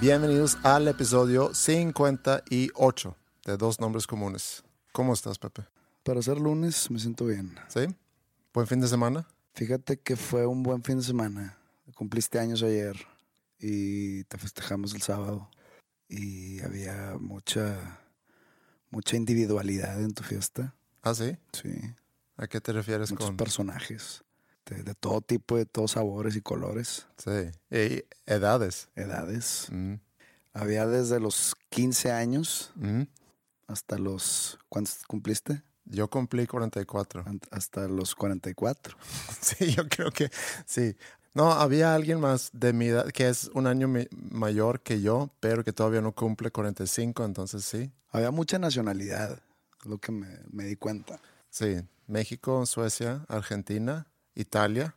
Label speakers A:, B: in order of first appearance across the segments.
A: Bienvenidos al episodio 58 de Dos Nombres Comunes. ¿Cómo estás, Pepe?
B: Para ser lunes me siento bien.
A: ¿Sí? ¿Buen fin de semana?
B: Fíjate que fue un buen fin de semana. Cumpliste años ayer y te festejamos el sábado. Y había mucha, mucha individualidad en tu fiesta.
A: ¿Ah, sí?
B: Sí.
A: ¿A qué te refieres
B: Muchos
A: con...?
B: personajes. De, de todo tipo, de todos sabores y colores.
A: Sí. Y edades.
B: Edades.
A: Mm,
B: Había desde los 15 años
A: mm.
B: hasta los... ¿Cuántos cumpliste?
A: Yo cumplí 44.
B: Ant- Hasta los 44.
A: Sí, yo creo que sí. No, había alguien más de mi edad que es un año mayor que yo, pero que todavía no cumple 45, entonces sí.
B: Había mucha nacionalidad, lo que me, me di cuenta.
A: Sí, México, Suecia, Argentina, Italia.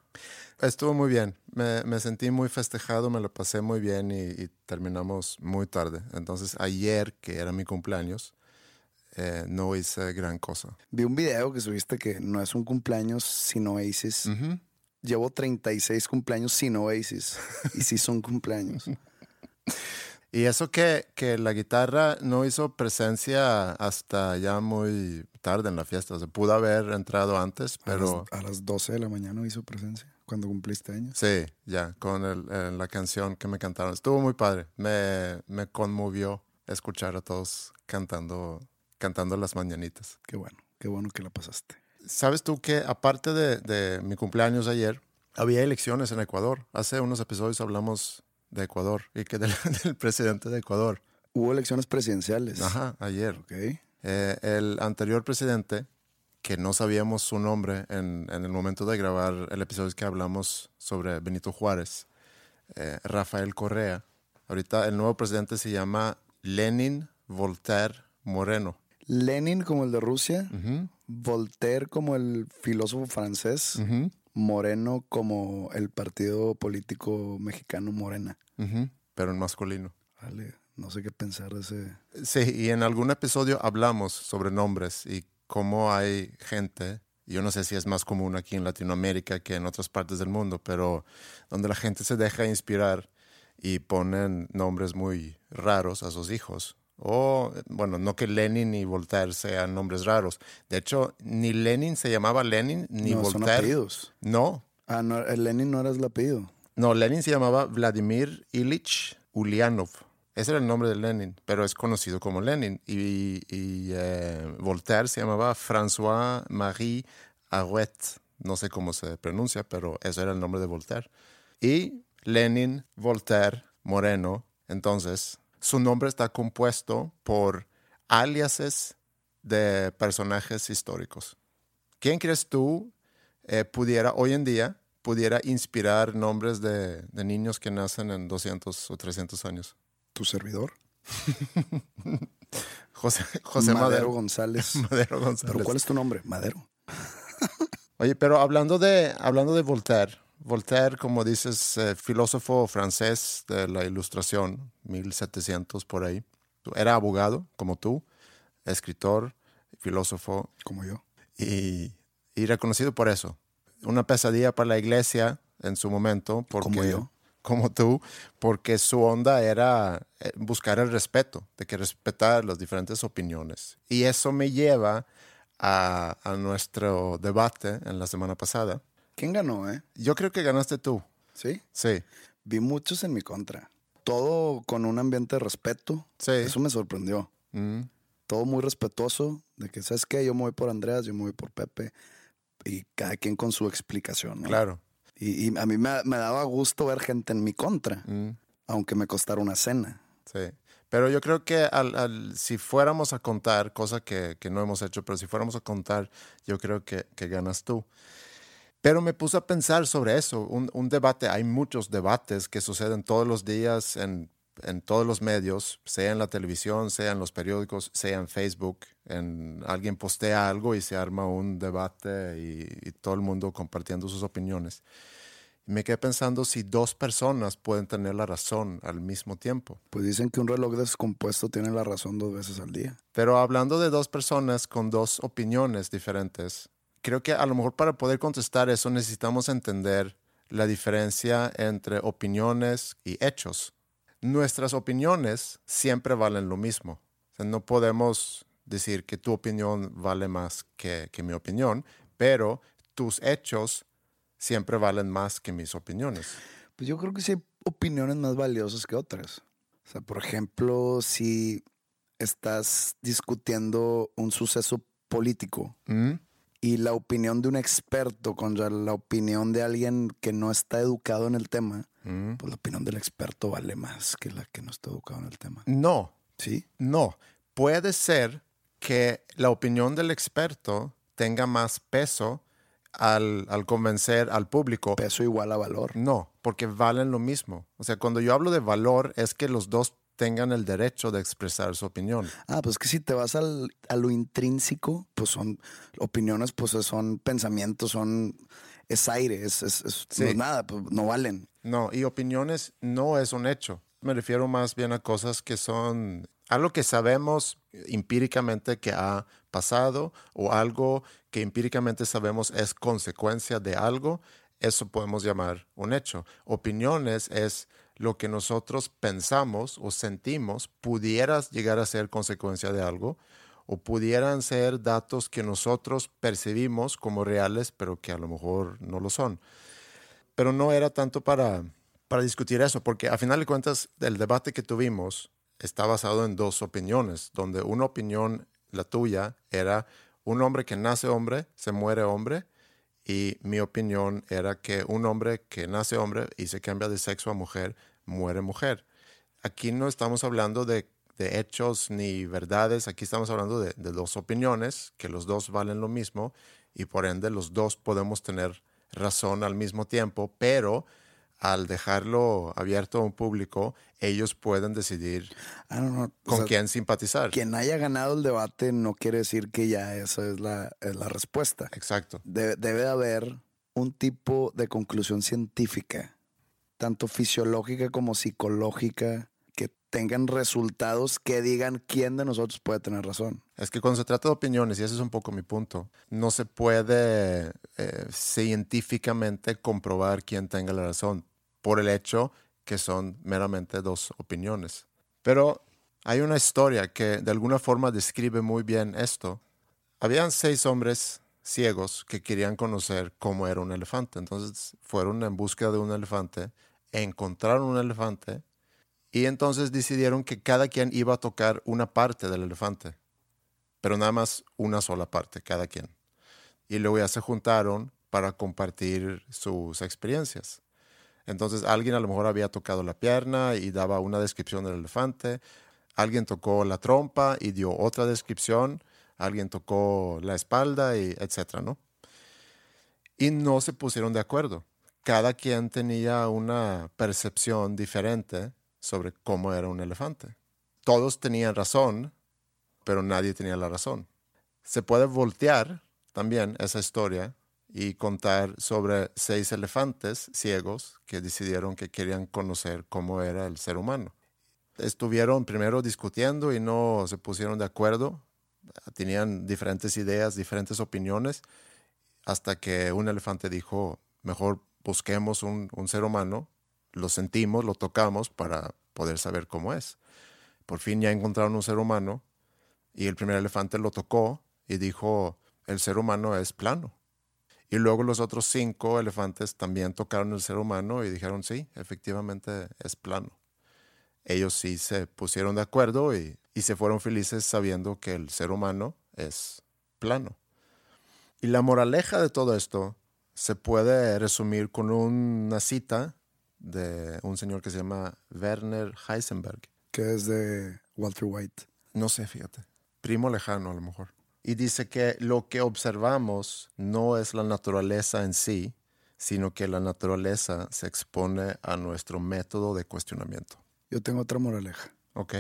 A: Estuvo muy bien, me, me sentí muy festejado, me lo pasé muy bien y, y terminamos muy tarde. Entonces ayer, que era mi cumpleaños, eh, no hice gran cosa.
B: Vi un video que subiste que no es un cumpleaños sin Oasis.
A: Ujú.
B: Llevo 36 cumpleaños sin Oasis. y sí son cumpleaños.
A: Y eso que, que la guitarra no hizo presencia hasta ya muy tarde en la fiesta. O sea, pudo haber entrado antes, pero...
B: A, las, a las 12 de la mañana hizo presencia cuando cumpliste años.
A: Sí, ya, con el- la canción que me cantaron. Estuvo muy padre. Me, me conmovió escuchar a todos cantando, cantando las mañanitas.
B: Qué bueno, qué bueno que la pasaste.
A: ¿Sabes tú que aparte de, de mi cumpleaños ayer, había elecciones en Ecuador? Hace unos episodios hablamos de Ecuador y que del, del presidente de Ecuador.
B: Hubo elecciones presidenciales.
A: Ajá, ayer. Eh, el anterior presidente, que no sabíamos su nombre en, en el momento de grabar el episodio que hablamos sobre Benito Juárez, eh, Rafael Correa. Ahorita el nuevo presidente se llama Lenin Voltaire Moreno.
B: Lenin como el de Rusia. Voltaire como el filósofo francés. Moreno como el partido político mexicano Morena.
A: Pero en masculino.
B: Vale, no sé qué pensar de ese.
A: Sí, y en algún episodio hablamos sobre nombres y cómo hay gente, yo no sé si es más común aquí en Latinoamérica que en otras partes del mundo, pero donde la gente se deja inspirar y ponen nombres muy raros a sus hijos. O, bueno, no que Lenin ni Voltaire sean nombres raros. De hecho, ni Lenin se llamaba Lenin, ni
B: no, son
A: Voltaire.
B: apellidos.
A: No,
B: Ah, no, el Lenin no era el apellido.
A: No, Lenin se llamaba Vladimir Ilich Ulyanov. Ese era el nombre de Lenin, pero es conocido como Lenin. Y, eh, Voltaire se llamaba François-Marie Arouet. No sé cómo se pronuncia, pero eso era el nombre de Voltaire. Y Lenin, Voltaire, Moreno. Entonces, su nombre está compuesto por aliases de personajes históricos. ¿Quién crees tú eh, pudiera, hoy en día, pudiera inspirar nombres de, de niños que nacen en 200 o 300 años?
B: Tu servidor.
A: José, José
B: Madero,
A: Madero.
B: González.
A: Madero González.
B: ¿Pero cuál es tu nombre? Madero.
A: Oye, pero hablando de, hablando de Voltaire, Voltaire, como dices, eh, filósofo francés de la Ilustración, 1700 por ahí. Era abogado, como tú, escritor, filósofo,
B: Como yo.
A: y, y reconocido por eso. Una pesadilla para la iglesia en su momento, porque,
B: Como yo.
A: como tú, porque su onda era eh, buscar el respeto, de que respetar las diferentes opiniones. Y eso me lleva a, a nuestro debate en la semana pasada.
B: ¿Quién ganó, eh?
A: Yo creo que ganaste tú.
B: ¿Sí?
A: Sí.
B: Vi muchos en mi contra. Todo con un ambiente de respeto.
A: Sí.
B: Eso me sorprendió.
A: Mm,
B: Todo muy respetuoso. De que, ¿sabes qué? Yo me voy por Andreas, yo me voy por Pepe. Y cada quien con su explicación, ¿no?
A: claro.
B: Y, y a mí me, me daba gusto ver gente en mi contra,
A: Mm,
B: aunque me costara una cena.
A: sí. Pero yo creo que al, al- si fuéramos a contar, cosa que, que no hemos hecho, pero si fuéramos a contar, yo creo que, que ganas tú. Pero me puse a pensar sobre eso, un, un debate, hay muchos debates que suceden todos los días en, en todos los medios, sea en la televisión, sea en los periódicos, sea en Facebook, en, alguien postea algo y se arma un debate y, y todo el mundo compartiendo sus opiniones. Y me quedé pensando si dos personas pueden tener la razón al mismo tiempo.
B: Pues dicen que un reloj descompuesto tiene la razón dos veces al día.
A: Pero hablando de dos personas con dos opiniones diferentes, creo que a lo mejor para poder contestar eso necesitamos entender la diferencia entre opiniones y hechos. Nuestras opiniones siempre valen lo mismo. O sea, no podemos decir que tu opinión vale más que, que mi opinión, pero tus hechos siempre valen más que mis opiniones.
B: Pues yo creo que sí hay opiniones más valiosas que otras. O sea, por ejemplo, si estás discutiendo un suceso político
A: ¿Mm?
B: y la opinión de un experto contra la opinión de alguien que no está educado en el tema,
A: ¿Mm?
B: pues la opinión del experto vale más que la que no está educado en el tema.
A: No,
B: ¿Sí?
A: No, puede ser que la opinión del experto tenga más peso al, al convencer al público.
B: Peso igual a valor.
A: No, porque valen lo mismo. O sea, cuando yo hablo de valor es que los dos tengan el derecho de expresar su opinión.
B: Ah, pues que si te vas al- a lo intrínseco, pues son opiniones, pues son pensamientos, son es aire, es, es- es-
A: Sí.
B: no es nada, pues no valen.
A: No, y opiniones no es un hecho. Me refiero más bien a cosas que son algo que sabemos empíricamente que ha pasado o algo que empíricamente sabemos es consecuencia de algo. Eso podemos llamar un hecho. Opiniones es lo que nosotros pensamos o sentimos pudiera llegar a ser consecuencia de algo o pudieran ser datos que nosotros percibimos como reales, pero que a lo mejor no lo son pero no era tanto para, para discutir eso, porque a final de cuentas el debate que tuvimos está basado en dos opiniones, donde una opinión, la tuya, era un hombre que nace hombre, se muere hombre, y mi opinión era que un hombre que nace hombre y se cambia de sexo a mujer, muere mujer. Aquí no estamos hablando de, de hechos ni verdades, aquí estamos hablando de, de dos opiniones, que los dos valen lo mismo, y por ende los dos podemos tener razón al mismo tiempo, pero al dejarlo abierto a un público, ellos pueden decidir
B: Ah, o
A: con
B: sea,
A: quién simpatizar.
B: Quien haya ganado el debate no quiere decir que ya esa es la, es la respuesta.
A: Exacto.
B: De- debe de haber un tipo de conclusión científica, tanto fisiológica como psicológica, tengan resultados que digan quién de nosotros puede tener razón.
A: Es que cuando se trata de opiniones, y ese es un poco mi punto, no se puede eh, científicamente comprobar quién tenga la razón por el hecho que son meramente dos opiniones. Pero hay una historia que de alguna forma describe muy bien esto. Habían seis hombres ciegos que querían conocer cómo era un elefante. Entonces fueron en búsqueda de un elefante, encontraron un elefante y entonces decidieron que cada quien iba a tocar una parte del elefante pero nada más una sola parte, cada quien. Y luego ya se juntaron para compartir sus experiencias. Entonces alguien a lo mejor había tocado la pierna y daba una descripción del elefante, alguien tocó la trompa y dio otra descripción, alguien tocó la espalda y etcétera, ¿no? Y no se pusieron de acuerdo. Cada quien tenía una percepción diferente sobre cómo era un elefante. Todos tenían razón, pero nadie tenía la razón. Se puede voltear también esa historia y contar sobre seis elefantes ciegos que decidieron que querían conocer cómo era el ser humano. Estuvieron primero discutiendo y no se pusieron de acuerdo. Tenían diferentes ideas, diferentes opiniones, hasta que un elefante dijo, mejor busquemos un, un ser humano, lo sentimos, lo tocamos para poder saber cómo es. Por fin ya encontraron un ser humano y el primer elefante lo tocó y dijo, el ser humano es plano. Y luego los otros cinco elefantes también tocaron el ser humano y dijeron, sí, efectivamente es plano. Ellos sí se pusieron de acuerdo y, y se fueron felices sabiendo que el ser humano es plano. Y la moraleja de todo esto se puede resumir con una cita de un señor que se llama Werner Heisenberg.
B: Que es de Walter White.
A: No sé, fíjate. Primo lejano a lo mejor. Y dice que lo que observamos no es la naturaleza en sí, sino que la naturaleza se expone a nuestro método de cuestionamiento.
B: Yo tengo otra moraleja.
A: Ok.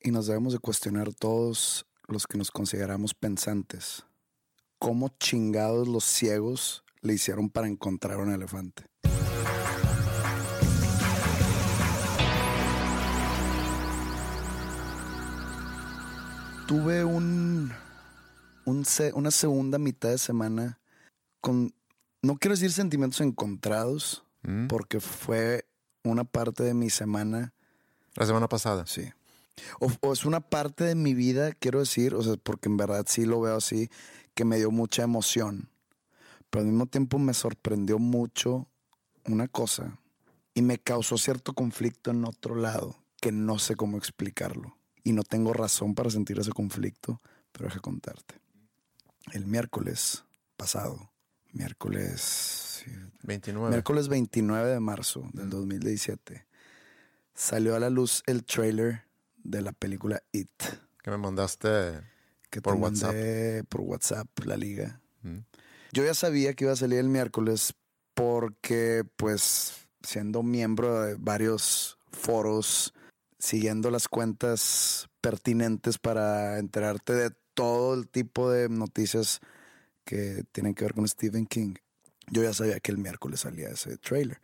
B: Y nos debemos de cuestionar todos los que nos consideramos pensantes. ¿Cómo chingados los ciegos le hicieron para encontrar un elefante? Tuve un, un una segunda mitad de semana con, no quiero decir sentimientos encontrados,
A: Mm.
B: porque fue una parte de mi semana
A: La semana pasada.
B: Sí. O, o es una parte de mi vida, quiero decir, o sea, porque en verdad sí lo veo así, que me dio mucha emoción. Pero al mismo tiempo me sorprendió mucho una cosa y me causó cierto conflicto en otro lado que no sé cómo explicarlo. Y no tengo razón para sentir ese conflicto, pero deja contarte. El miércoles pasado, miércoles sí,
A: 29.
B: Miércoles 29 de marzo del 2017 salió a la luz el trailer de la película It,
A: Que me mandaste.
B: que
A: Por
B: te mandé por WhatsApp, la liga.
A: Mm.
B: Yo ya sabía que iba a salir el miércoles porque, pues, siendo miembro de varios foros, siguiendo las cuentas pertinentes para enterarte de todo el tipo de noticias que tienen que ver con Stephen King, yo ya sabía que el miércoles salía ese trailer.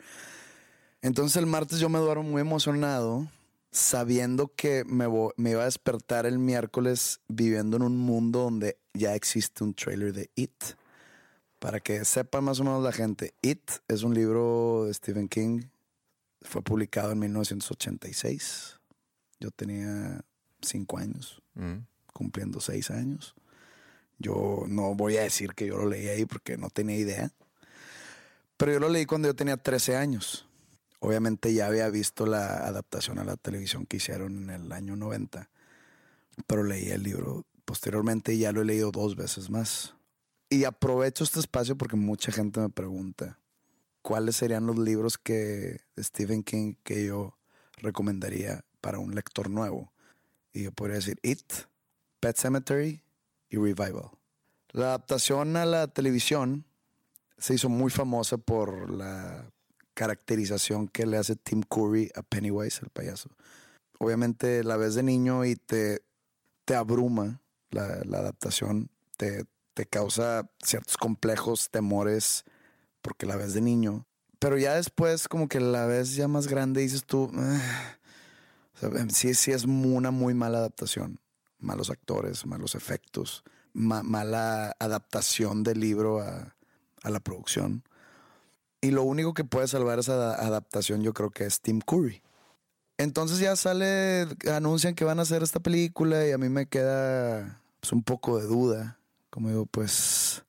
B: Entonces el martes yo me duermo muy emocionado, sabiendo que me, me iba a despertar el miércoles viviendo en un mundo donde ya existe un trailer de It. Para que sepa más o menos la gente, It es un libro de Stephen King. Fue publicado en 1986. Yo tenía cinco años,
A: Mm.
B: cumpliendo seis años. Yo no voy a decir que yo lo leí ahí porque no tenía idea. Pero yo lo leí cuando yo tenía 13 años. Obviamente ya había visto la adaptación a la televisión que hicieron en el año 90. Pero leí el libro posteriormente y ya lo he leído dos veces más. Y aprovecho este espacio porque mucha gente me pregunta cuáles serían los libros que de Stephen King que yo recomendaría para un lector nuevo. Y yo podría decir It, Pet Cemetery y Revival. La adaptación a la televisión se hizo muy famosa por la caracterización que le hace Tim Curry a Pennywise, el payaso. Obviamente la ves de niño y te, te abruma la, la adaptación, te, te causa ciertos complejos, temores, porque la ves de niño. Pero ya después, como que la ves ya más grande, dices tú, "Ah". Sea, sí, sí es una muy mala adaptación. Malos actores, malos efectos, ma- mala adaptación del libro a, la producción. Y lo único que puede salvar esa ada- adaptación yo creo que es Tim Curry. Entonces ya sale, anuncian que van a hacer esta película y a mí me queda pues, un poco de duda. Como digo, pues,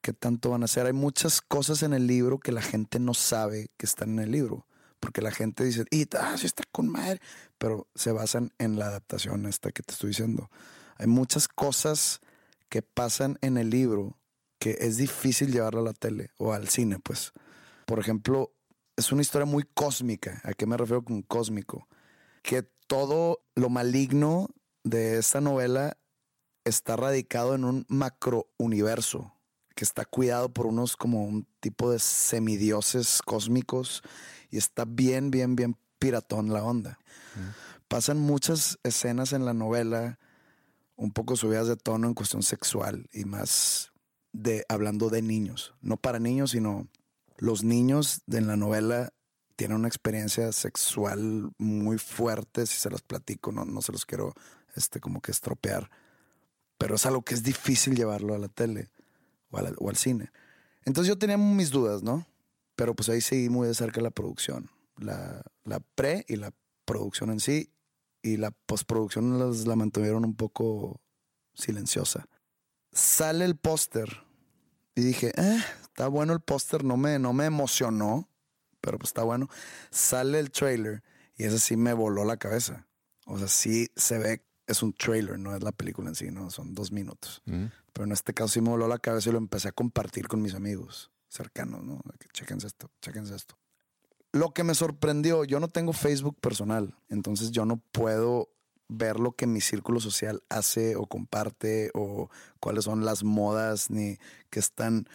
B: ¿qué tanto van a hacer? Hay muchas cosas en el libro que la gente no sabe que están en el libro. Porque la gente dice, y ah, sí está con madre. Pero se basan en la adaptación esta que te estoy diciendo. Hay muchas cosas que pasan en el libro que es difícil llevarlo a la tele o al cine, pues. Por ejemplo, es una historia muy cósmica. ¿A qué me refiero con cósmico? Que todo lo maligno de esta novela está radicado en un macro universo que está cuidado por unos como un tipo de semidioses cósmicos y está bien, bien, bien piratón la onda. Pasan muchas escenas en la novela un poco subidas de tono en cuestión sexual y más de hablando de niños, no para niños, sino los niños de en la novela tienen una experiencia sexual muy fuerte, si se los platico, no, no se los quiero este, como que estropear, pero es algo que es difícil llevarlo a la tele o, a la- o al cine. Entonces yo tenía mis dudas, ¿no? Pero pues ahí seguí muy de cerca la producción, la, la pre y la producción en sí, y la postproducción las- la mantuvieron un poco silenciosa. Sale el póster y dije, eh, está bueno el póster, no me, no me emocionó, pero pues está bueno. Sale el trailer y ese sí me voló la cabeza. O sea, sí se ve, es un trailer, no es la película en sí, no, son dos minutos. Pero en este caso sí me voló la cabeza y lo empecé a compartir con mis amigos cercanos, ¿no? Chéquense esto, chéquense esto. Lo que me sorprendió, yo no tengo Facebook personal, entonces yo no puedo ver lo que mi círculo social hace o comparte o cuáles son las modas ni que están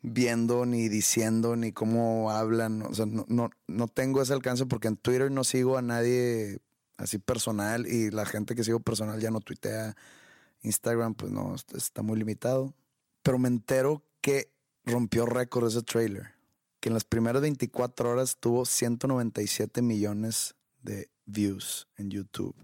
B: viendo ni diciendo ni cómo hablan. O sea, no, no, no tengo ese alcance porque en Twitter no sigo a nadie así personal y la gente que sigo personal ya no tuitea. Instagram pues no, está muy limitado. Pero me entero que rompió récord ese trailer. Que en las primeras 24 horas tuvo 197 millones de views en YouTube.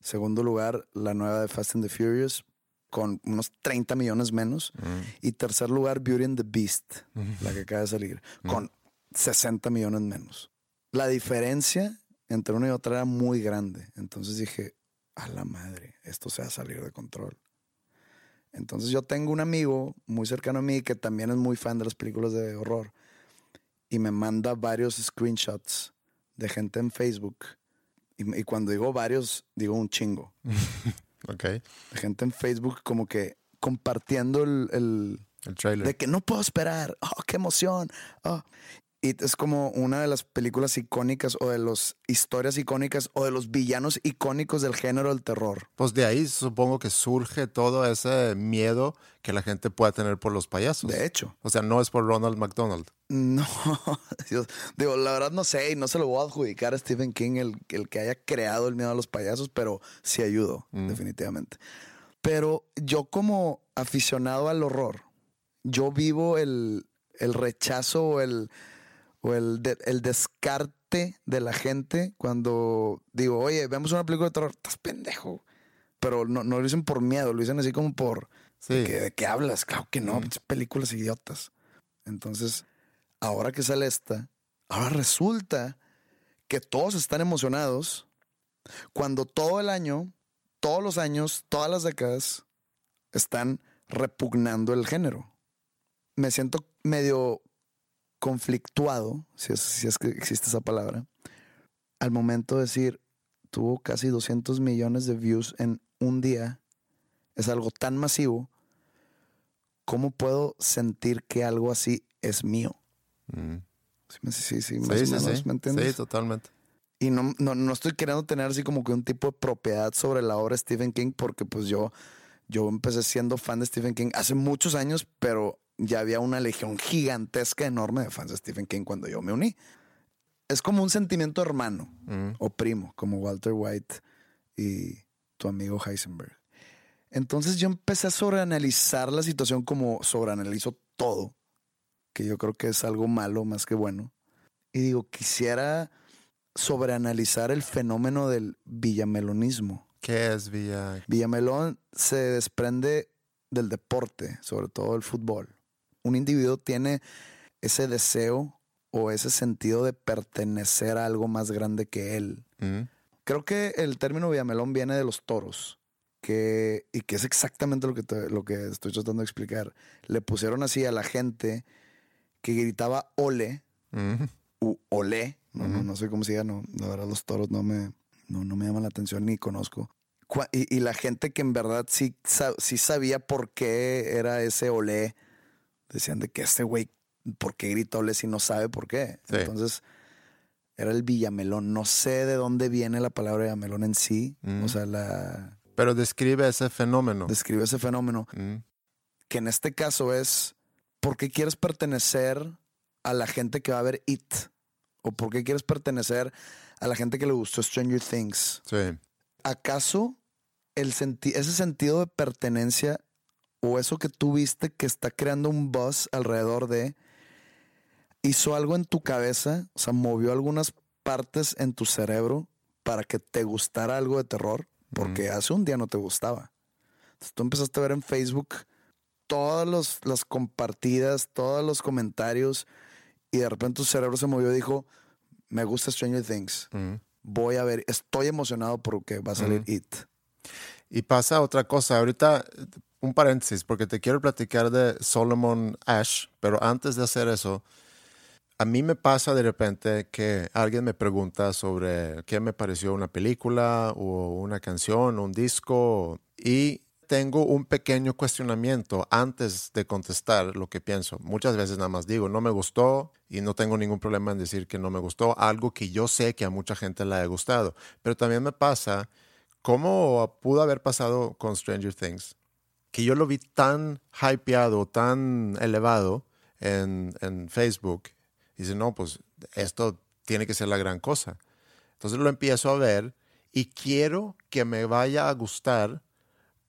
B: Segundo lugar, la nueva de Fast and the Furious con unos 30 millones menos. Y tercer lugar, Beauty and the Beast, la que acaba de salir, con 60 millones menos. La diferencia entre una y otra era muy grande. Entonces dije, a la madre, esto se va a salir de control. Entonces yo tengo un amigo muy cercano a mí que también es muy fan de las películas de horror y me manda varios screenshots de gente en Facebook y, cuando digo varios, digo un chingo.
A: ok.
B: De gente en Facebook como que compartiendo el, el,
A: el trailer.
B: De que no puedo esperar. Oh, qué emoción. Oh. Es como una de las películas icónicas o de las historias icónicas o de los villanos icónicos del género del terror.
A: Pues de ahí supongo que surge todo ese miedo que la gente pueda tener por los payasos.
B: De hecho.
A: O sea, no es por Ronald McDonald.
B: No, digo, la verdad no sé y no se lo voy a adjudicar a Stephen King el, el que haya creado el miedo a los payasos, pero sí ayudó, mm. definitivamente. Pero yo como aficionado al horror, yo vivo el, el rechazo o el o el, el descarte de la gente cuando digo, oye, vemos una película de terror, estás pendejo. Pero no, no lo dicen por miedo, lo dicen así como por... ¿De, qué, hablas? Claro que no, películas idiotas. Entonces, ahora que sale esta, ahora resulta que todos están emocionados cuando todo el año, todos los años, todas las décadas están repugnando el género. Me siento medio conflictuado, si es, que existe esa palabra, al momento de decir, tuvo casi 200 millones de views en un día, es algo tan masivo, ¿cómo puedo sentir que algo así es mío? Mm. Sí, sí, sí, más o menos, ¿me entiendes?
A: Sí, totalmente.
B: Y no, no, no, estoy queriendo tener así como que un tipo de propiedad sobre la obra de Stephen King, porque pues yo, yo empecé siendo fan de Stephen King hace muchos años, pero ya había una legión gigantesca, enorme de fans de Stephen King cuando yo me uní. Es como un sentimiento hermano mm. o primo, como Walter White y tu amigo Heisenberg. Entonces yo empecé a sobreanalizar la situación como sobreanalizo todo, que yo creo que es algo malo más que bueno. Y digo, quisiera sobreanalizar el fenómeno del villamelonismo.
A: ¿Qué es Villa?
B: Villamelón se desprende del deporte, sobre todo el fútbol un individuo tiene ese deseo o ese sentido de pertenecer a algo más grande que él. Creo que el término Villamelón viene de los toros. Que, y que es exactamente lo que, lo que estoy tratando de explicar. Le pusieron así a la gente que gritaba ole, u ole, no, no, sé cómo se llama, no, la verdad los toros no me, no, no me llaman la atención ni conozco. Y, la gente que en verdad sí, sí sabía por qué era ese ole decían de que este güey, ¿por qué grita ole si no sabe por qué? Entonces, era el Villamelón. No sé de dónde viene la palabra Villamelón en sí. O mm. sea, la...
A: Pero describe ese fenómeno.
B: Describe ese fenómeno. Mm. Que en este caso es, ¿por qué quieres pertenecer a la gente que va a ver It? ¿O por qué quieres pertenecer a la gente que le gustó Stranger Things?
A: Sí.
B: ¿Acaso el ese sentido de pertenencia o eso que tú viste que está creando un buzz alrededor de, hizo algo en tu cabeza, o sea, movió algunas partes en tu cerebro para que te gustara algo de terror, porque hace un día no te gustaba. Entonces tú empezaste a ver en Facebook todas las compartidas, todos los comentarios, y de repente tu cerebro se movió y dijo, me gusta Stranger Things, voy a ver, estoy emocionado porque va a salir It.
A: Y pasa otra cosa, ahorita un paréntesis, porque te quiero platicar de Solomon Ash, pero antes de hacer eso, a mí me pasa de repente que alguien me pregunta sobre qué me pareció una película o una canción o un disco y tengo un pequeño cuestionamiento antes de contestar lo que pienso. Muchas veces nada más digo, no me gustó y no tengo ningún problema en decir que no me gustó, algo que yo sé que a mucha gente le ha gustado. Pero también me pasa, como pudo haber pasado con Stranger Things, que yo lo vi tan hypeado, tan elevado en, en Facebook, y dice, no, pues esto tiene que ser la gran cosa. Entonces lo empiezo a ver y quiero que me vaya a gustar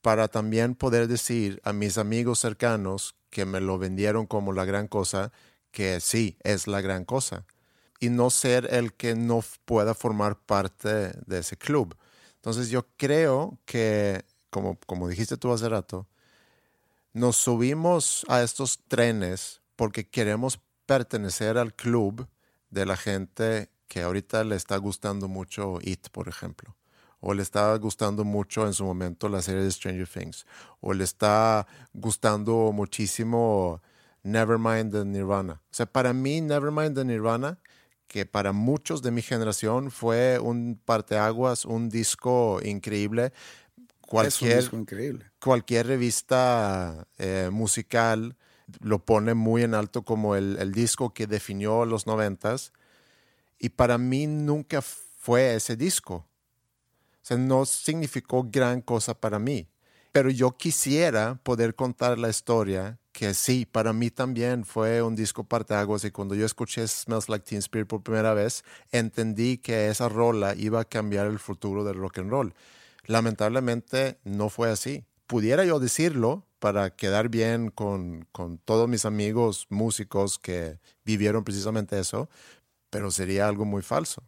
A: para también poder decir a mis amigos cercanos que me lo vendieron como la gran cosa, que sí, es la gran cosa. Y no ser el que no pueda formar parte de ese club. Entonces yo creo que, como, como dijiste tú hace rato, nos subimos a estos trenes porque queremos pertenecer al club de la gente que ahorita le está gustando mucho It, por ejemplo o le está gustando mucho en su momento la serie de Stranger Things, o le está gustando muchísimo Nevermind de Nirvana. O sea, para mí Nevermind de Nirvana, que para muchos de mi generación fue un parteaguas, un disco increíble. Cualquier,
B: es un disco increíble.
A: Cualquier revista eh, musical lo pone muy en alto como el, el disco que definió los noventas. Y para mí nunca fue ese disco sea, no significó gran cosa para mí. Pero yo quisiera poder contar la historia que sí, para mí también fue un disco parteaguas y cuando yo escuché Smells Like Teen Spirit por primera vez, entendí que esa rola iba a cambiar el futuro del rock and roll. Lamentablemente no fue así. Pudiera yo decirlo para quedar bien con, con todos mis amigos músicos que vivieron precisamente eso, pero sería algo muy falso.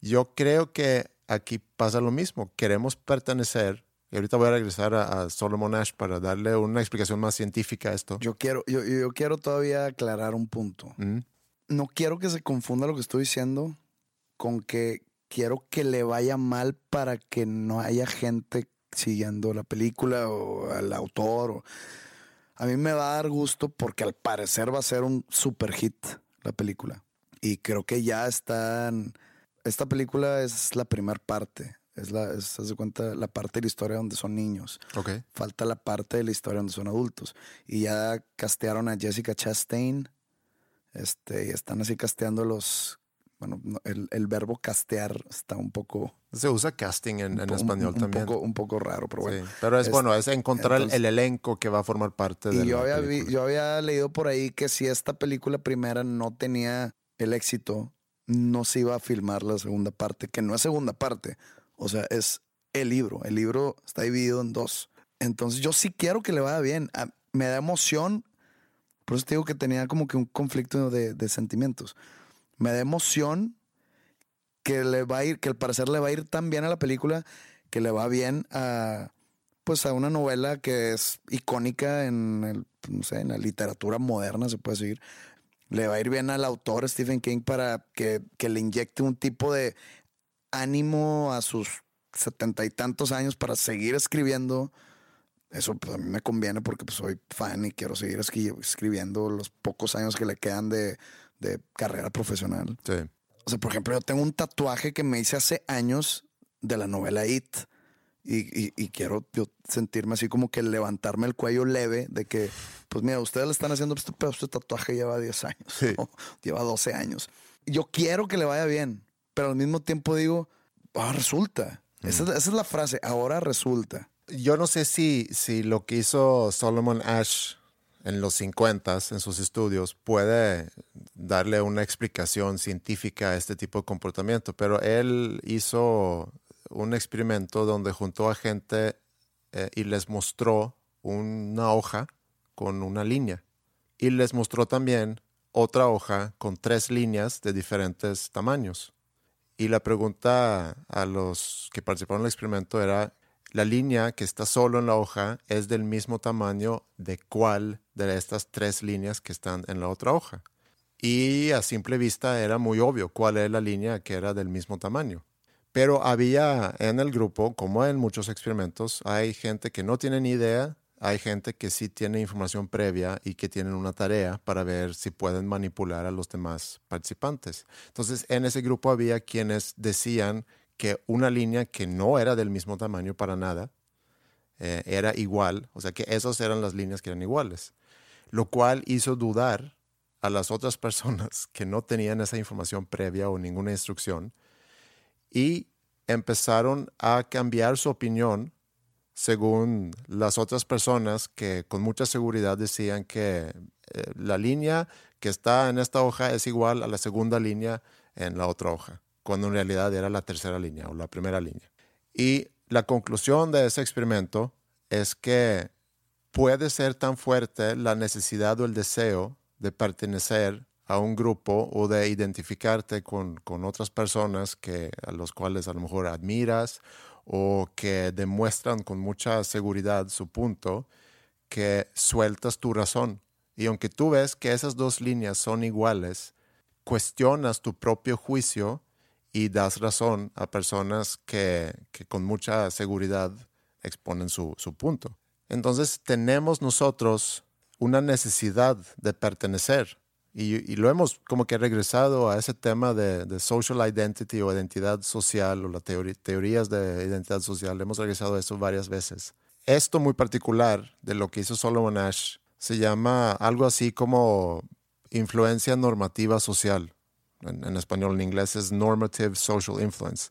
A: Yo creo que aquí pasa lo mismo. Queremos pertenecer. Y ahorita voy a regresar a, Solomon Ash para darle una explicación más científica a esto.
B: Yo quiero, yo, yo quiero todavía aclarar un punto.
A: Mm.
B: No quiero que se confunda lo que estoy diciendo con que quiero que le vaya mal para que no haya gente siguiendo la película o al autor. A mí me va a dar gusto porque al parecer va a ser un super hit la película. Y creo que ya están esta película es la primera parte. Es la, es, de cuenta, la parte de la historia donde son niños.
A: Okay.
B: Falta la parte de la historia donde son adultos. Y ya castearon a Jessica Chastain. Este, y están así casteando los. Bueno, el, el verbo castear está un poco.
A: Se usa casting en, en español
B: un,
A: también.
B: Poco, un poco raro, pero bueno.
A: Sí, pero es, bueno, es encontrar el elenco que va a formar parte de
B: y yo
A: la
B: había, yo había leído por ahí que si esta película primera no tenía el éxito no se iba a filmar la segunda parte, que no es segunda parte, o sea, es el libro. El libro está dividido en dos. Entonces yo sí quiero que le vaya bien. Me da emoción, por eso te digo que tenía como que un conflicto de, sentimientos. Me da emoción que le va a ir, que al parecer le va a ir tan bien a la película, que le va bien a pues a una novela que es icónica en el, no sé, en la literatura moderna, se puede decir, le va a ir bien al autor Stephen King para que, le inyecte un tipo de ánimo a sus setenta y tantos años para seguir escribiendo. Eso pues, a mí me conviene porque pues, soy fan y quiero seguir escribiendo los pocos años que le quedan de, de carrera profesional.
A: Sí.
B: O sea, por ejemplo, yo tengo un tatuaje que me hice hace años de la novela It y, quiero yo sentirme así como que levantarme el cuello leve de que, pues mira, ustedes le están haciendo este, pero este tatuaje lleva 10 años, lleva 12 años. Yo quiero que le vaya bien, pero al mismo tiempo digo, ahora resulta. Esa, es la frase, ahora resulta.
A: Yo no sé si, si lo que hizo Solomon Ash en los 50 en sus estudios puede darle una explicación científica a este tipo de comportamiento, pero él hizo un experimento donde juntó a gente eh, y les mostró una hoja con una línea. Y les mostró también otra hoja con tres líneas de diferentes tamaños. Y la pregunta a los que participaron en el experimento era, la línea que está solo en la hoja es del mismo tamaño de cuál de estas tres líneas que están en la otra hoja. Y a simple vista era muy obvio cuál es la línea que era del mismo tamaño. Pero había en el grupo, como en muchos experimentos, hay gente que no tiene ni idea hay gente que sí tiene información previa y que tienen una tarea para ver si pueden manipular a los demás participantes. Entonces, en ese grupo había quienes decían que una línea que no era del mismo tamaño para nada, eh, era igual, o sea que esas eran las líneas que eran iguales, lo cual hizo dudar a las otras personas que no tenían esa información previa o ninguna instrucción y empezaron a cambiar su opinión según las otras personas que con mucha seguridad decían que eh, la línea que está en esta hoja es igual a la segunda línea en la otra hoja, cuando en realidad era la tercera línea o la primera línea. Y la conclusión de ese experimento es que puede ser tan fuerte la necesidad o el deseo de pertenecer a un grupo o de identificarte con, con otras personas que, a los cuales a lo mejor admiras o que demuestran con mucha seguridad su punto, que sueltas tu razón. Y aunque tú ves que esas dos líneas son iguales, cuestionas tu propio juicio y das razón a personas que, que con mucha seguridad exponen su, su punto. Entonces tenemos nosotros una necesidad de pertenecer y, lo hemos como que regresado a ese tema de, social identity o identidad social o las teorías de identidad social. Hemos regresado a eso varias veces. Esto muy particular de lo que hizo Solomon Ash se llama algo así como influencia normativa social. En, en español, en inglés es normative social influence.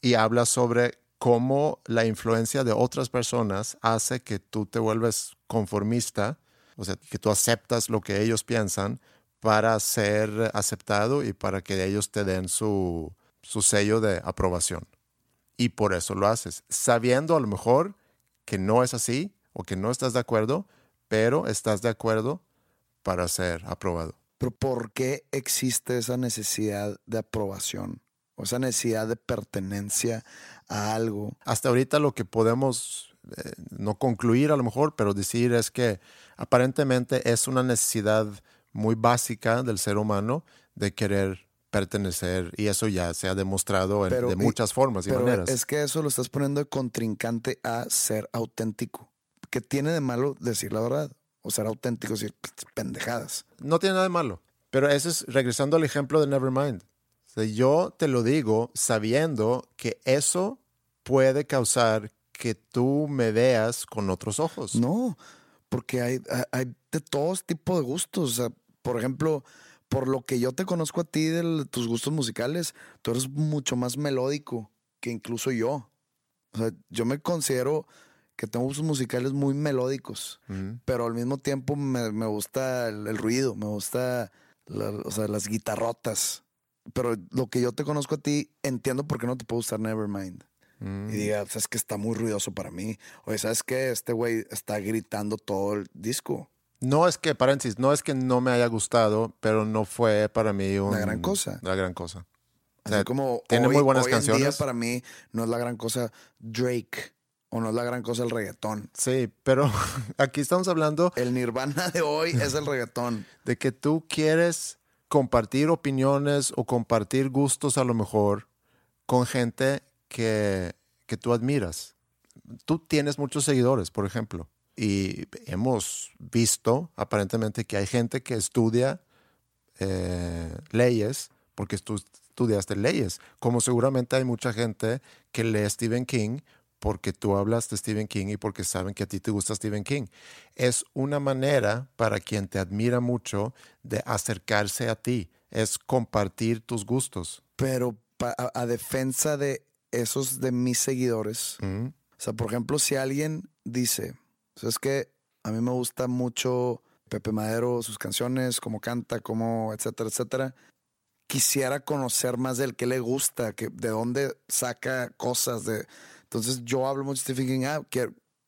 A: Y habla sobre cómo la influencia de otras personas hace que tú te vuelves conformista, o sea, que tú aceptas lo que ellos piensan para ser aceptado y para que ellos te den su, su sello de aprobación. Y por eso lo haces, sabiendo a lo mejor que no es así o que no estás de acuerdo, pero estás de acuerdo para ser aprobado.
B: Pero ¿por qué existe esa necesidad de aprobación? O esa necesidad de pertenencia a algo.
A: Hasta ahorita lo que podemos eh, no concluir a lo mejor, pero decir es que aparentemente es una necesidad muy básica del ser humano de querer pertenecer y eso ya se ha demostrado de muchas formas y maneras.
B: Es que eso lo estás poniendo de contrincante a ser auténtico. ¿Qué tiene de malo decir la verdad? O ser auténtico, decir pendejadas.
A: No tiene nada de malo. Pero eso es regresando al ejemplo de Nevermind. Yo te lo digo sabiendo que eso puede causar que tú me veas con otros ojos.
B: No, porque hay, hay de todos tipos de gustos. O sea, por ejemplo, por lo que yo te conozco a ti de tus gustos musicales, tú eres mucho más melódico que incluso yo. O sea, yo me considero que tengo gustos musicales muy melódicos, pero al mismo tiempo me, gusta el, ruido, me gusta o sea, las guitarrotas. Pero lo que yo te conozco a ti, entiendo por qué no te puedo gustar Nevermind. Y mm. diga, es que está muy ruidoso para mí. Oye, ¿sabes qué? Este güey está gritando todo el disco.
A: No es que, paréntesis, no es que no me haya gustado, pero no fue para mí
B: una gran cosa.
A: La gran cosa.
B: O sea, como
A: tiene muy buenas canciones.
B: En día para mí no es la gran cosa Drake o no es la gran cosa el reggaetón.
A: Sí, pero aquí estamos hablando.
B: El nirvana de hoy es el reggaetón.
A: De que tú quieres compartir opiniones o compartir gustos a lo mejor con gente que, que tú admiras. Tú tienes muchos seguidores, por ejemplo. Y hemos visto aparentemente que hay gente que estudia eh, leyes porque tú estudiaste leyes, como seguramente hay mucha gente que lee Stephen King porque tú hablas de Stephen King y porque saben que a ti te gusta Stephen King. Es una manera para quien te admira mucho de acercarse a ti, es compartir tus gustos.
B: Pero a, defensa de esos de mis seguidores, o sea, por ejemplo, si alguien dice, es que a mí me gusta mucho Pepe Madero, sus canciones, cómo canta, cómo, etcétera, etcétera. Quisiera conocer más del que le gusta, que, de dónde saca cosas. De... Entonces yo hablo mucho de Stephen King, ah,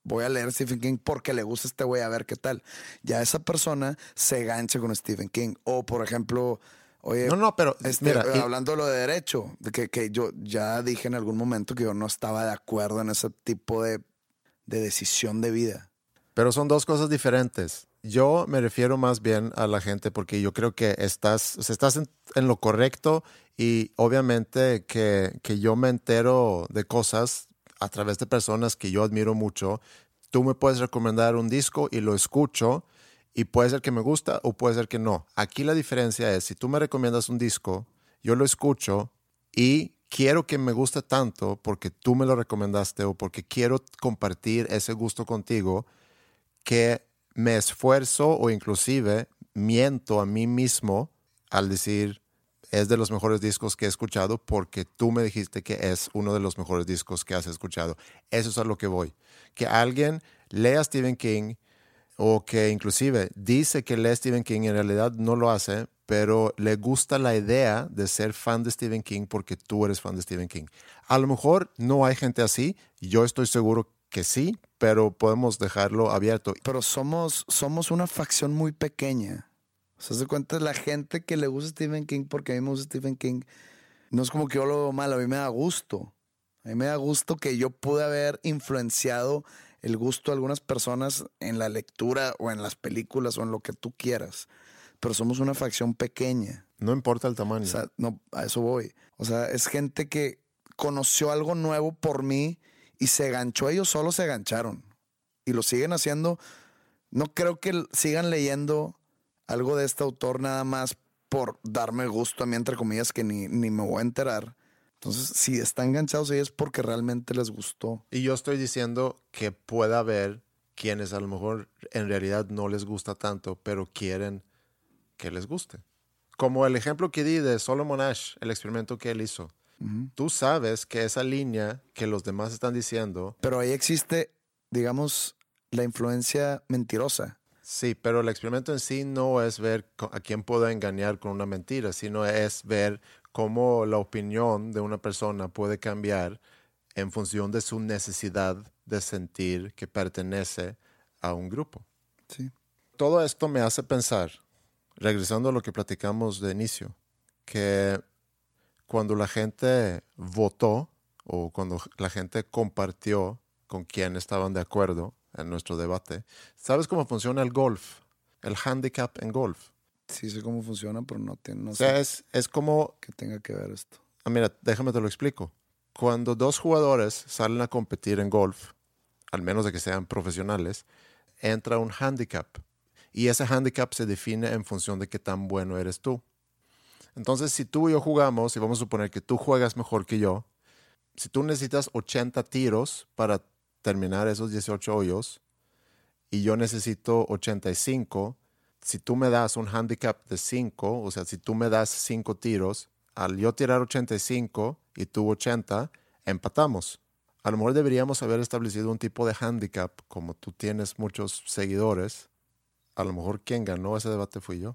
B: voy a leer Stephen King porque le gusta este güey, a ver qué tal. Ya esa persona se gancha con Stephen King. O, por ejemplo, Oye,
A: no, no, pero
B: este, hablando de lo de derecho, de que, que, yo ya dije en algún momento que yo no estaba de acuerdo en ese tipo de, de decisión de vida.
A: Pero son dos cosas diferentes. Yo me refiero más bien a la gente porque yo creo que estás, estás en, lo correcto y obviamente que, que yo me entero de cosas a través de personas que yo admiro mucho tú me puedes recomendar un disco y lo escucho y puede ser que me gusta o puede ser que no. Aquí la diferencia es, si tú me recomiendas un disco, yo lo escucho y quiero que me guste tanto porque tú me lo recomendaste o porque quiero compartir ese gusto contigo, que me esfuerzo o inclusive miento a mí mismo al decir, es de los mejores discos que he escuchado porque tú me dijiste que es uno de los mejores discos que has escuchado. Eso es a lo que voy. Que alguien lea Stephen King o que inclusive dice que lee Stephen King, en realidad no lo hace, pero le gusta la idea de ser fan de Stephen King porque tú eres fan de Stephen King. A lo mejor no hay gente así, yo estoy seguro que sí, pero podemos dejarlo abierto.
B: Pero somos, somos una facción muy pequeña. O sea, se cuenta la gente que le gusta Stephen King porque a mí me gusta Stephen King. No es como que yo lo veo mal, a mí me da gusto. A mí me da gusto que yo pude haber influenciado el gusto de algunas personas en la lectura o en las películas o en lo que tú quieras. Pero somos una facción pequeña.
A: No importa el tamaño.
B: O sea, no, a eso voy. O sea, es gente que conoció algo nuevo por mí y se ganchó. Ellos solo se gancharon. Y lo siguen haciendo. No creo que sigan leyendo algo de este autor nada más por darme gusto a mí, entre comillas, que ni, ni me voy a enterar. Entonces, si están enganchados ahí es porque realmente les gustó.
A: Y yo estoy diciendo que puede haber quienes a lo mejor en realidad no les gusta tanto, pero quieren que les guste. Como el ejemplo que di de Solomon Ash, el experimento que él hizo. Tú sabes que esa línea que los demás están diciendo.
B: Pero ahí existe, digamos, la influencia mentirosa.
A: Sí, pero el experimento en sí no es ver a quién puedo engañar con una mentira, sino es ver cómo la opinión de una persona puede cambiar en función de su necesidad de sentir que pertenece a un grupo.
B: Sí.
A: Todo esto me hace pensar, regresando a lo que platicamos de inicio, que cuando la gente votó o cuando la gente compartió con quien estaban de acuerdo en nuestro debate, ¿sabes cómo funciona el golf? El handicap en golf.
B: Sí sé cómo funciona, pero no, tiene, no
A: O sea,
B: sé
A: es, es como
B: que tenga que ver esto.
A: Ah, mira, déjame te lo explico. Cuando dos jugadores salen a competir en golf, al menos de que sean profesionales, entra un handicap. Y ese handicap se define en función de qué tan bueno eres tú. Entonces, si tú y yo jugamos, y vamos a suponer que tú juegas mejor que yo, si tú necesitas 80 tiros para terminar esos 18 hoyos, y yo necesito 85, si tú me das un handicap de 5, o sea, si tú me das 5 tiros, al yo tirar 85 y tú 80, empatamos. A lo mejor deberíamos haber establecido un tipo de handicap, como tú tienes muchos seguidores. A lo mejor quien ganó ese debate fui yo.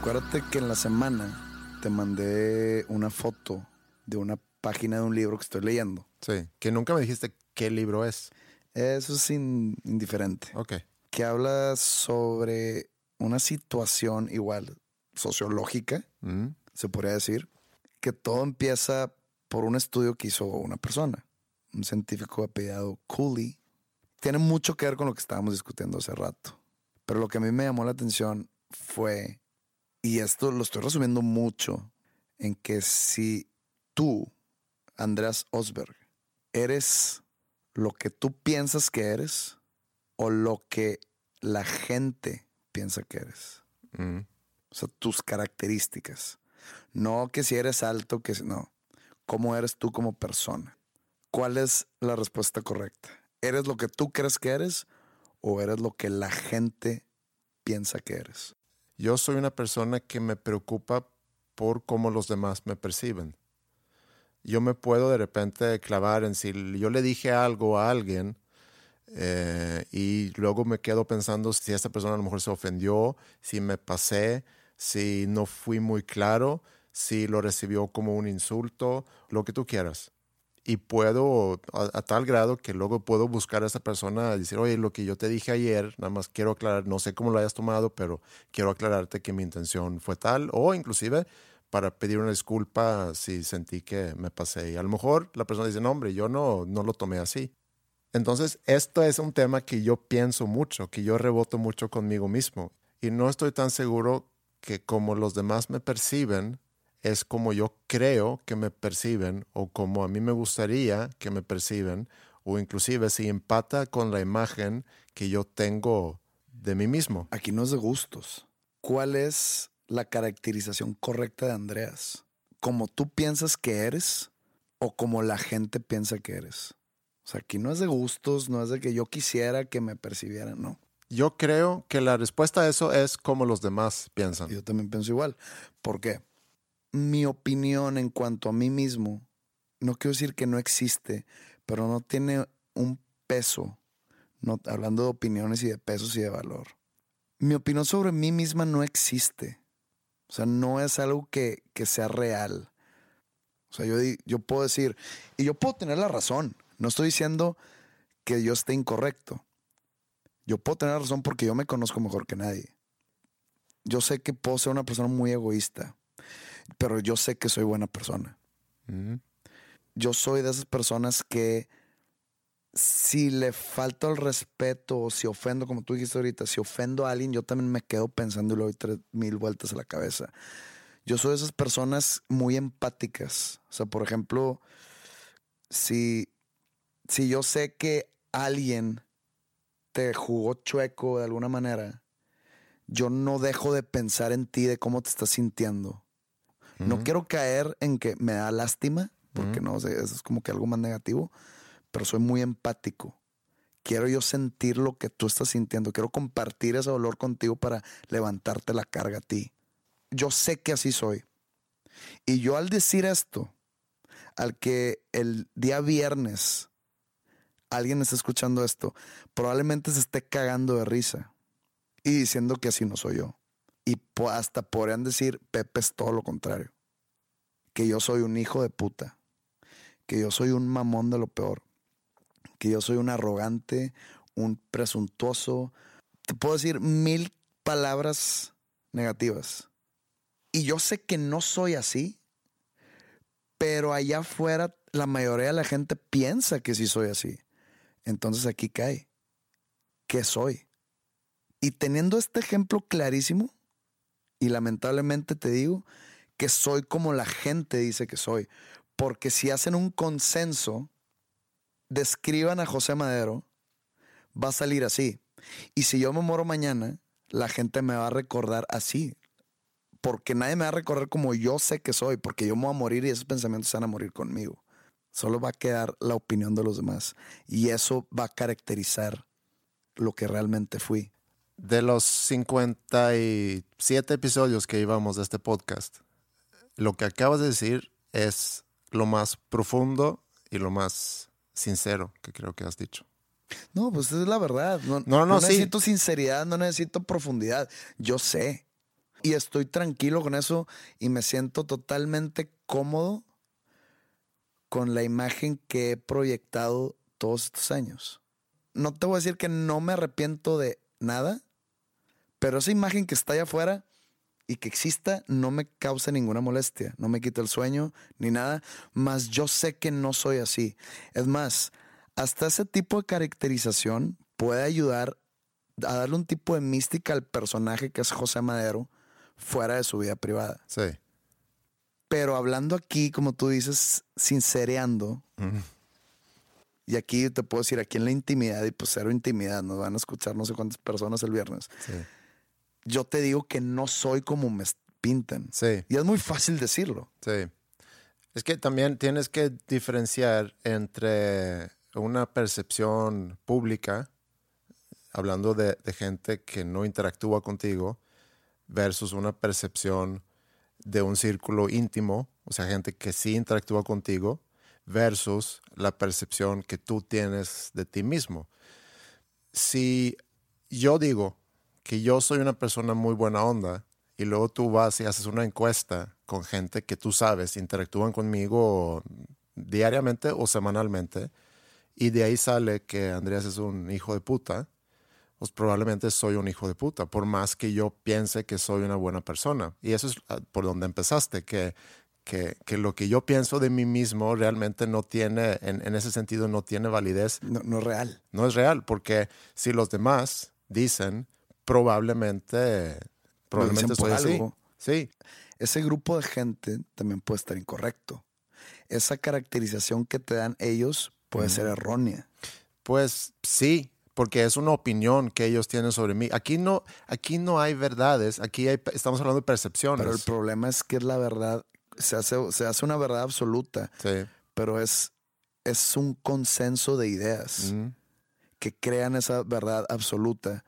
B: Acuérdate que en la semana te mandé una foto de una página de un libro que estoy leyendo.
A: Sí, que nunca me dijiste qué libro es.
B: Eso es in- indiferente.
A: Ok.
B: Que habla sobre una situación igual sociológica,
A: Mm,
B: se podría decir, que todo empieza por un estudio que hizo una persona, un científico apellidado Cooley. Tiene mucho que ver con lo que estábamos discutiendo hace rato. Pero lo que a mí me llamó la atención fue, y esto lo estoy resumiendo mucho, en que si tú, Andreas Osberg, eres lo que tú piensas que eres o lo que la gente piensa que eres.
A: mm.
B: O sea, tus características. No que si eres alto, que si no. ¿Cómo eres tú como persona? ¿Cuál es la respuesta correcta? ¿Eres lo que tú crees que eres o eres lo que la gente piensa que eres?
A: Yo soy una persona que me preocupa por cómo los demás me perciben. Yo me puedo de repente clavar en si yo le dije algo a alguien eh, y luego me quedo pensando si esta persona a lo mejor se ofendió, si me pasé, si no fui muy claro, si lo recibió como un insulto, lo que tú quieras. Y puedo, a, tal grado que luego puedo buscar a esa persona y decir, oye, lo que yo te dije ayer, nada más quiero aclarar, no sé cómo lo hayas tomado, pero quiero aclararte que mi intención fue tal, o inclusive para pedir una disculpa si sentí que me pasé. Y a lo mejor la persona dice, no, hombre, yo no, no lo tomé así. Entonces, esto es un tema que yo pienso mucho, que yo reboto mucho conmigo mismo. Y no estoy tan seguro que como los demás me perciben, es como yo creo que me perciben o como a mí me gustaría que me perciben o inclusive si empata con la imagen que yo tengo de mí mismo.
B: Aquí no es de gustos. ¿Cuál es la caracterización correcta de Andreas? ¿Como tú piensas que eres o como la gente piensa que eres? O sea, aquí no es de gustos, no es de que yo quisiera que me percibieran, no.
A: Yo creo que la respuesta a eso es como los demás piensan.
B: Yo también pienso igual. ¿Por qué? Mi opinión en cuanto a mí mismo, no quiero decir que no existe, pero no tiene un peso, no, hablando de opiniones y de pesos y de valor. Mi opinión sobre mí misma no existe. O sea, no es algo que, que sea real. O sea, yo, yo puedo decir, y yo puedo tener la razón. No estoy diciendo que yo esté incorrecto. Yo puedo tener razón porque yo me conozco mejor que nadie. Yo sé que puedo ser una persona muy egoísta, pero yo sé que soy buena persona. Yo soy de esas personas que si le falta el respeto o si ofendo, como tú dijiste ahorita, si ofendo a alguien, yo también me quedo pensando y le doy tres mil vueltas a la cabeza. Yo soy de esas personas muy empáticas. O sea, por ejemplo, si si yo sé que alguien te jugó chueco de alguna manera, yo no dejo de pensar en ti, de cómo te estás sintiendo. No quiero caer en que me da lástima, porque no sé, eso es como que algo más negativo, pero soy muy empático. Quiero yo sentir lo que tú estás sintiendo. Quiero compartir ese dolor contigo para levantarte la carga a ti. Yo sé que así soy. Y yo al decir esto, al que el día viernes alguien está escuchando esto, probablemente se esté cagando de risa y diciendo que así no soy yo. Hasta podrían decir, Pepe es todo lo contrario. Que yo soy un hijo de puta. Que yo soy un mamón de lo peor. Que yo soy un arrogante, un presuntuoso. Te puedo decir mil palabras negativas. Y yo sé que no soy así. Pero allá afuera la mayoría de la gente piensa que sí soy así. Entonces aquí cae. ¿Qué soy? Y teniendo este ejemplo clarísimo, y lamentablemente te digo que soy como la gente dice que soy, porque si hacen un consenso, describan a José Madero, va a salir así. Y si yo me muero mañana, la gente me va a recordar así, porque nadie me va a recordar como yo sé que soy, porque yo me voy a morir y esos pensamientos van a morir conmigo. Solo va a quedar la opinión de los demás. Y eso va a caracterizar lo que realmente fui.
A: De los 57 episodios que llevamos de este podcast, lo que acabas de decir es lo más profundo y lo más sincero que creo que has dicho.
B: No, pues es la verdad. No, no, no, necesito sinceridad, no necesito profundidad. Yo sé. Y estoy tranquilo con eso y me siento totalmente cómodo con la imagen que he proyectado todos estos años. No te voy a decir que no me arrepiento de nada, pero esa imagen que está allá afuera y que exista no me causa ninguna molestia, no me quita el sueño ni nada, más yo sé que no soy así. Es más, hasta ese tipo de caracterización puede ayudar a darle un tipo de mística al personaje que es José Madero fuera de su vida privada.
A: Sí.
B: Pero hablando aquí, como tú dices, sincereando. Y aquí te puedo decir, aquí en la intimidad, y pues cero intimidad, nos van a escuchar no sé cuántas personas el viernes. Yo te digo que no soy como me pintan.
A: Sí.
B: Y es muy fácil decirlo.
A: Sí. Es que también tienes que diferenciar entre una percepción pública hablando de, de gente que no interactúa contigo versus una percepción de un círculo íntimo, o sea, gente que sí interactúa contigo, versus la percepción que tú tienes de ti mismo. Si yo digo que yo soy una persona muy buena onda y luego tú vas y haces una encuesta con gente que tú sabes interactúan conmigo diariamente o semanalmente y de ahí sale que Andrés es un hijo de puta, pues probablemente soy un hijo de puta, por más que yo piense que soy una buena persona. Y eso es ah, por donde empezaste, que, que, que lo que yo pienso de mí mismo realmente no tiene, en, en ese sentido, no tiene validez.
B: No, no es real.
A: No es real, porque si los demás dicen, probablemente, probablemente
B: por algo.
A: Sí,
B: Ese grupo de gente también puede estar incorrecto. Esa caracterización que te dan ellos puede ser errónea.
A: Pues sí, porque es una opinión que ellos tienen sobre mí. Aquí no, aquí no hay verdades, aquí hay- estamos hablando de percepciones.
B: Pero el problema es que es la verdad, se hace, se hace una verdad absoluta,
A: Sí.
B: pero es, es un consenso de ideas
A: Mm.
B: que crean esa verdad absoluta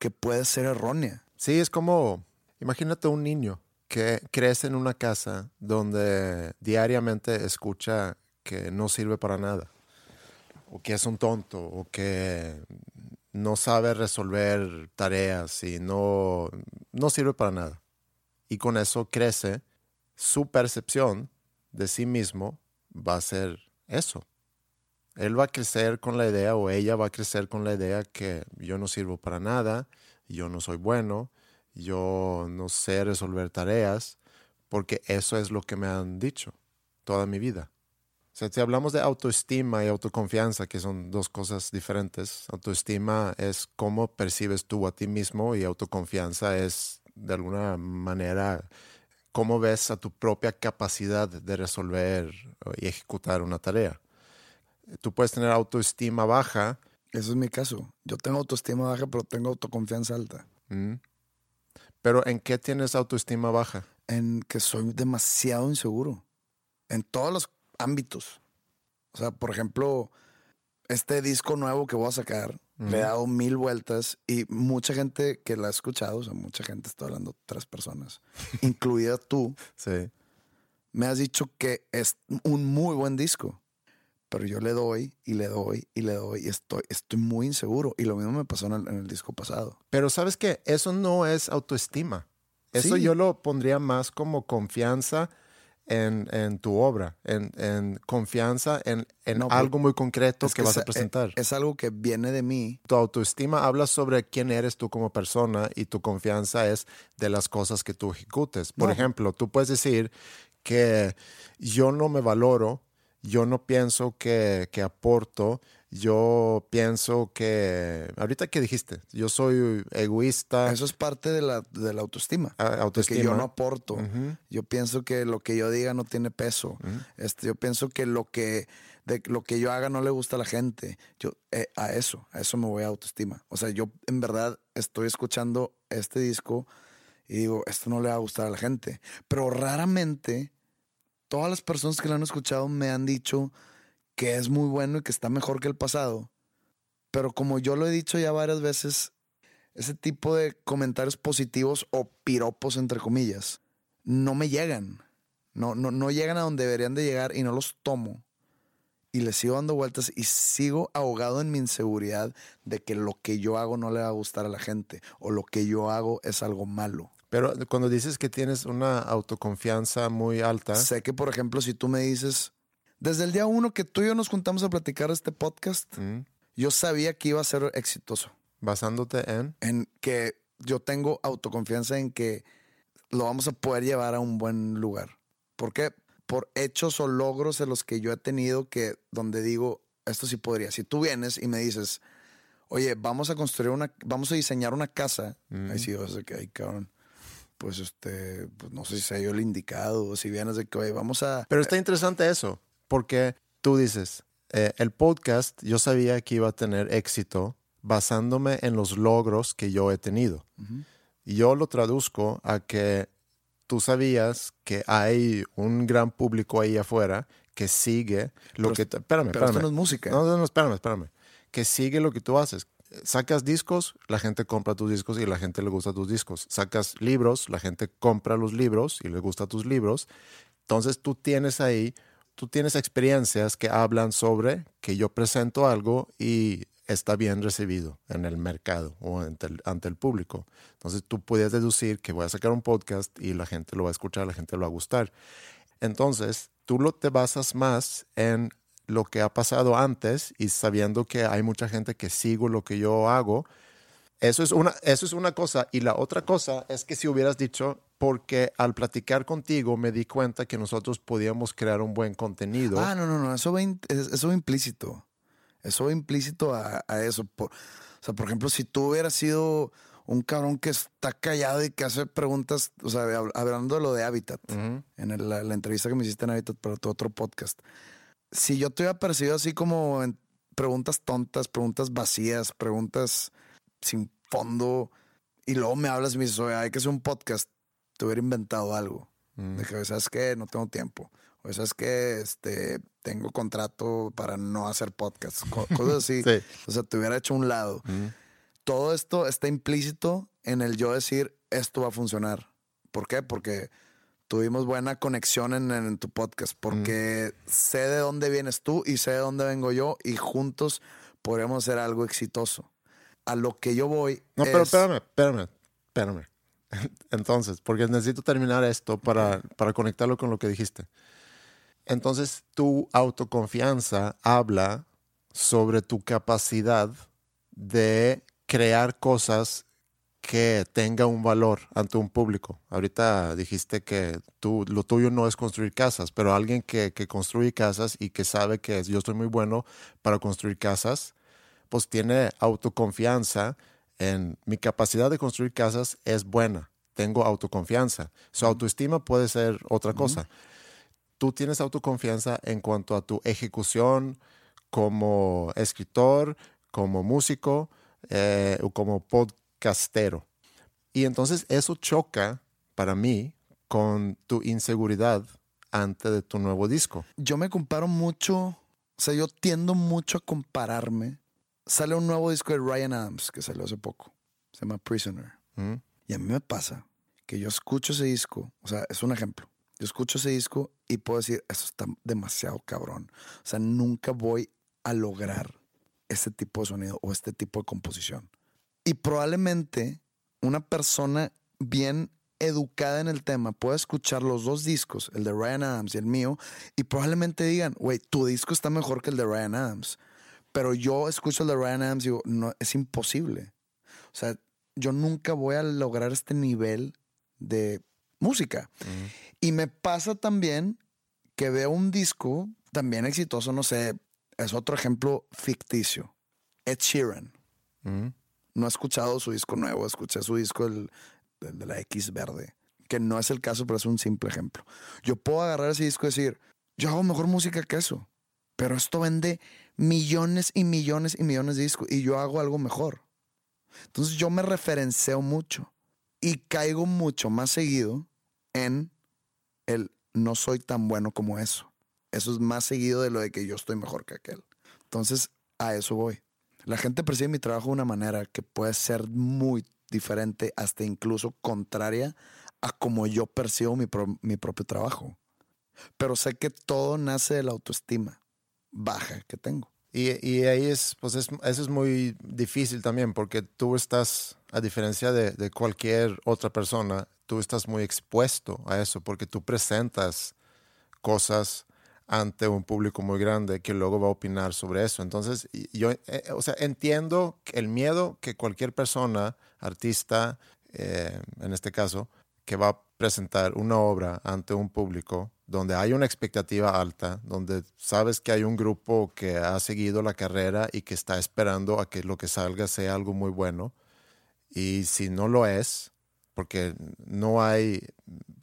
B: que puede ser errónea.
A: Sí, es como, imagínate un niño que crece en una casa donde diariamente escucha que no sirve para nada, o que es un tonto, o que no sabe resolver tareas y no, no sirve para nada. Y con eso crece, su percepción de sí mismo va a ser eso. Él va a crecer con la idea o ella va a crecer con la idea que yo no sirvo para nada, yo no soy bueno, yo no sé resolver tareas, porque eso es lo que me han dicho toda mi vida. Si hablamos de autoestima y autoconfianza, que son dos cosas diferentes, autoestima es cómo percibes tú a ti mismo y autoconfianza es de alguna manera cómo ves a tu propia capacidad de resolver y ejecutar una tarea. Tú puedes tener autoestima baja,
B: Eso es mi caso. Yo tengo autoestima baja, pero tengo autoconfianza alta.
A: ¿m? pero ¿en qué tienes autoestima baja?
B: En que soy demasiado inseguro. En todos los ámbitos. O sea, por ejemplo, este disco nuevo que voy a sacar, le he dado mil vueltas y mucha gente que la ha escuchado, o sea, mucha gente, estoy hablando tres personas, incluida tú,
A: Sí.
B: me has dicho que es un muy buen disco. Pero yo le doy y le doy y le doy y estoy, estoy muy inseguro. Y lo mismo me pasó en el, en el disco pasado.
A: Pero sabes que eso no es autoestima. Eso
B: Sí.
A: yo lo pondría más como confianza en, en tu obra, en, en confianza en, en
B: No,
A: algo muy concreto
B: Es
A: que, vas
B: es-
A: a presentar.
B: Es algo que viene de mí.
A: tu autoestima habla sobre quién eres tú como persona y tu confianza es de las cosas que tú ejecutes. Por
B: No.
A: ejemplo, tú puedes decir que yo no me valoro, yo no pienso que, que aporto, yo pienso que, ahorita que dijiste, yo soy egoísta,
B: Eso es parte de la, de la autoestima.
A: ah,
B: De que
A: autoestima.
B: yo no aporto. Yo pienso que lo que yo diga no tiene peso. este, yo pienso que lo que de lo que yo haga no le gusta a la gente. Yo eh, a eso, a eso me voy a autoestima. O sea, yo en verdad estoy escuchando este disco y digo, esto no le va a gustar a la gente. Pero raramente todas las personas que lo han escuchado me han dicho que es muy bueno y que está mejor que el pasado. Pero como yo lo he dicho ya varias veces, ese tipo de comentarios positivos o piropos, entre comillas, no me llegan. No, no, no llegan a donde deberían de llegar y no los tomo. Y les sigo dando vueltas y sigo ahogado en mi inseguridad de que lo que yo hago no le va a gustar a la gente o lo que yo hago es algo malo.
A: Pero cuando dices que tienes una autoconfianza muy alta,
B: Sé que, por ejemplo, si tú me dices, desde el día uno que tú y yo nos juntamos a platicar este podcast,
A: ¿Mm?
B: yo sabía que iba a ser exitoso.
A: basándote en...
B: en que yo tengo autoconfianza en que lo vamos a poder llevar a un buen lugar. ¿Por qué? Por hechos o logros en los que yo he tenido que donde digo, esto sí podría. Si tú vienes y me dices, oye, vamos a construir una, vamos a diseñar una casa, ahí sí vas a que, ay, cabrón, pues este, pues no sé si sea yo el indicado, o si vienes de que, oye, vamos a...
A: Pero está interesante eso, porque tú dices, eh, el podcast yo sabía que iba a tener éxito basándome en los logros que yo he tenido. Y yo lo traduzco a que tú sabías que hay un gran público ahí afuera que sigue lo
B: Pero-
A: que... tú- espérame,
B: pero esto
A: espérame.
B: no es música.
A: No, no, no, espérame, espérame. Que sigue lo que tú haces. Sacas discos, la gente compra tus discos y la gente le gusta tus discos. Sacas libros, la gente compra los libros y le gusta tus libros. Entonces tú tienes ahí, tú tienes experiencias que hablan sobre que yo presento algo y está bien recibido en el mercado o ante el, ante el público. Entonces tú puedes deducir que voy a sacar un podcast y la gente lo va a escuchar, la gente lo va a gustar. Entonces tú lo te basas más en lo que ha pasado antes y sabiendo que hay mucha gente que sigo lo que yo hago. Eso es, una, eso es una cosa. Y la otra cosa es que si hubieras dicho, porque al platicar contigo me di cuenta que nosotros podíamos crear un buen contenido.
B: Ah, no, no, no, eso va, eso va implícito. Eso va implícito a, eso. Por, o sea, por ejemplo, si tú hubieras sido un cabrón que está callado y que hace preguntas, o sea, hablando de lo de Habitat, en la, la, entrevista que me hiciste en Habitat para tu otro podcast si yo te hubiera parecido así como en preguntas tontas, preguntas vacías, preguntas sin fondo, y luego me hablas y me dices, oye, hay que hacer un podcast, te hubiera inventado algo. Mm. De que, ¿sabes qué? No tengo tiempo. O ¿sabes qué? Este, tengo contrato para no hacer podcast. Cosas así. O sea, te hubiera hecho un lado. Mm. Todo esto está implícito en el yo decir, esto va a funcionar. ¿Por qué? Porque tuvimos buena conexión en, tu podcast porque sé de dónde vienes tú y sé de dónde vengo yo y juntos podremos hacer algo exitoso. A lo que yo voy.
A: No, pero espérame, espérame, espérame. Entonces, porque necesito terminar esto para, para conectarlo con lo que dijiste. Entonces, tu autoconfianza habla sobre tu capacidad de crear cosas que tenga un valor ante un público. Ahorita dijiste que tú, lo tuyo no es construir casas, pero alguien que, que construye casas y que sabe que yo estoy muy bueno para construir casas, pues tiene autoconfianza en mi capacidad de construir casas es buena. Tengo autoconfianza. Su autoestima puede ser otra cosa. Tú tienes autoconfianza en cuanto a tu ejecución como escritor, como músico eh, o como podcast castero. Y entonces eso choca para mí con tu inseguridad antes de tu nuevo disco.
B: Yo me comparo mucho, o sea, yo tiendo mucho a compararme. Sale un nuevo disco de Ryan Adams que salió hace poco, se llama Prisoner. Y a mí me pasa que yo escucho ese disco, o sea, es un ejemplo. Yo escucho ese disco y puedo decir, eso está demasiado cabrón. O sea, nunca voy a lograr este tipo de sonido o este tipo de composición. Y probablemente una persona bien educada en el tema pueda escuchar los dos discos, el de Ryan Adams y el mío, y probablemente digan, güey, tu disco está mejor que el de Ryan Adams. Pero yo escucho el de Ryan Adams y digo, no, es imposible. O sea, yo nunca voy a lograr este nivel de música. Y me pasa también que veo un disco también exitoso, no sé, es otro ejemplo ficticio. Ed Sheeran no he escuchado su disco nuevo, escuché su disco el, de la X verde, que no es el caso, pero es un simple ejemplo. Yo puedo agarrar ese disco y decir, yo hago mejor música que eso, pero esto vende millones y millones y millones de discos y yo hago algo mejor. Entonces yo me referencio mucho y caigo mucho más seguido en el no soy tan bueno como eso. Eso es más seguido de lo de que yo estoy mejor que aquel. Entonces a eso voy. La gente percibe mi trabajo de una manera que puede ser muy diferente, hasta incluso contraria a como yo percibo mi, propio trabajo. Pero sé que todo nace de la autoestima baja que tengo.
A: Y, ahí es, pues eso es muy difícil también, porque tú estás, a diferencia de, cualquier otra persona, tú estás muy expuesto a eso, porque tú presentas cosas ante un público muy grande que luego va a opinar sobre eso. Entonces, yo eh, eh, o sea, entiendo el miedo que cualquier persona, artista, eh, en este caso, que va a presentar una obra ante un público donde hay una expectativa alta, donde sabes que hay un grupo que ha seguido la carrera y que está esperando a que lo que salga sea algo muy bueno. Y si no lo es, porque no hay,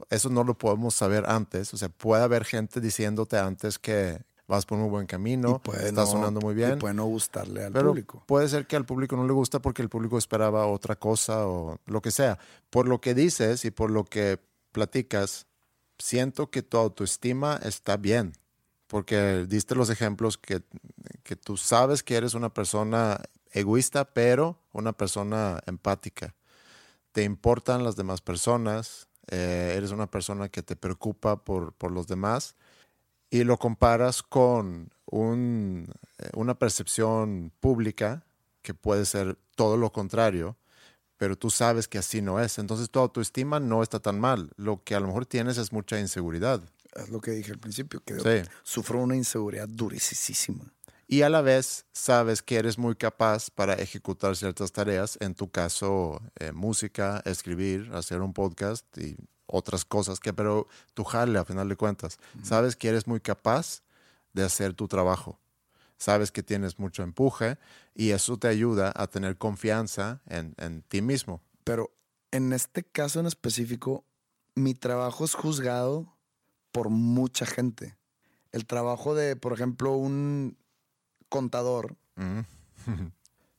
A: eso no lo podemos saber antes, o sea, puede haber gente diciéndote antes que vas por un buen camino, está sonando muy bien.
B: puede no gustarle al
A: pero
B: público.
A: Puede ser que al público no le gusta porque el público esperaba otra cosa o lo que sea. Por lo que dices y por lo que platicas, siento que tu autoestima está bien, porque diste los ejemplos que, que tú sabes que eres una persona egoísta, pero una persona empática. Te importan las demás personas, eh, eres una persona que te preocupa por, por los demás y lo comparas con un, eh, una percepción pública que puede ser todo lo contrario, pero tú sabes que así no es. Entonces tu autoestima no está tan mal. Lo que a lo mejor tienes es mucha inseguridad.
B: Es lo que dije al principio, que
A: Sí.
B: sufro una inseguridad durísima.
A: Y a la vez sabes que eres muy capaz para ejecutar ciertas tareas, en tu caso eh, música, escribir, hacer un podcast y otras cosas que, pero tu jale a final de cuentas, sabes que eres muy capaz de hacer tu trabajo. Sabes que tienes mucho empuje y eso te ayuda a tener confianza en, en ti mismo.
B: Pero en este caso en específico, mi trabajo es juzgado por mucha gente. El trabajo de, por ejemplo, un contador,
A: Mm.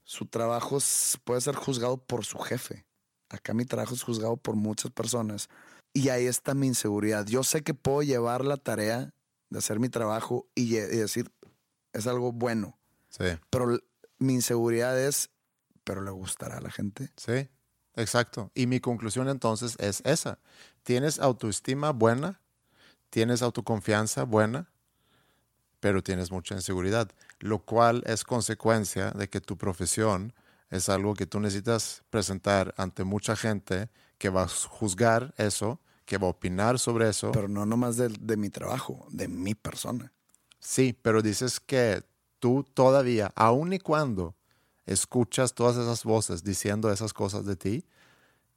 B: su trabajo puede ser juzgado por su jefe. Acá mi trabajo es juzgado por muchas personas. Y ahí está mi inseguridad. Yo sé que puedo llevar la tarea de hacer mi trabajo y, y decir, es algo bueno.
A: Sí,
B: Pero mi inseguridad es, pero le gustará a la gente.
A: sí, exacto. Y mi conclusión entonces es esa. Tienes autoestima buena, tienes autoconfianza buena, pero tienes mucha inseguridad, lo cual es consecuencia de que tu profesión es algo que tú necesitas presentar ante mucha gente que va a juzgar eso, que va a opinar sobre eso.
B: Pero no nomás de, de mi trabajo, de mi persona.
A: Sí, pero dices que tú todavía, aun y cuando escuchas todas esas voces diciendo esas cosas de ti,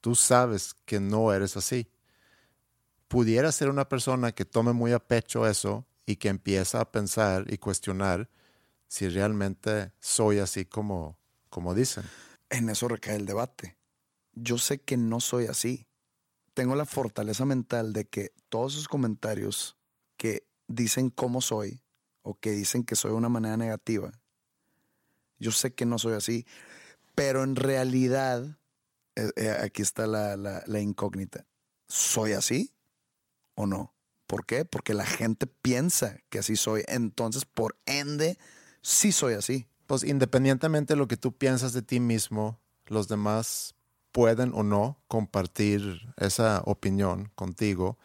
A: tú sabes que no eres así. Pudiera ser una persona que tome muy a pecho eso y que empieza a pensar y cuestionar si realmente soy así como, como dicen.
B: En eso recae el debate. Yo sé que no soy así. Tengo la fortaleza mental de que todos esos comentarios que dicen cómo soy o que dicen que soy de una manera negativa, yo sé que no soy así, pero en realidad, eh, eh, aquí está la, la- la incógnita. ¿Soy así o no? ¿Por qué? Porque la gente piensa que así soy. Entonces, por ende, sí soy así.
A: Pues independientemente de lo que tú piensas de ti mismo, los demás pueden o no compartir esa opinión contigo.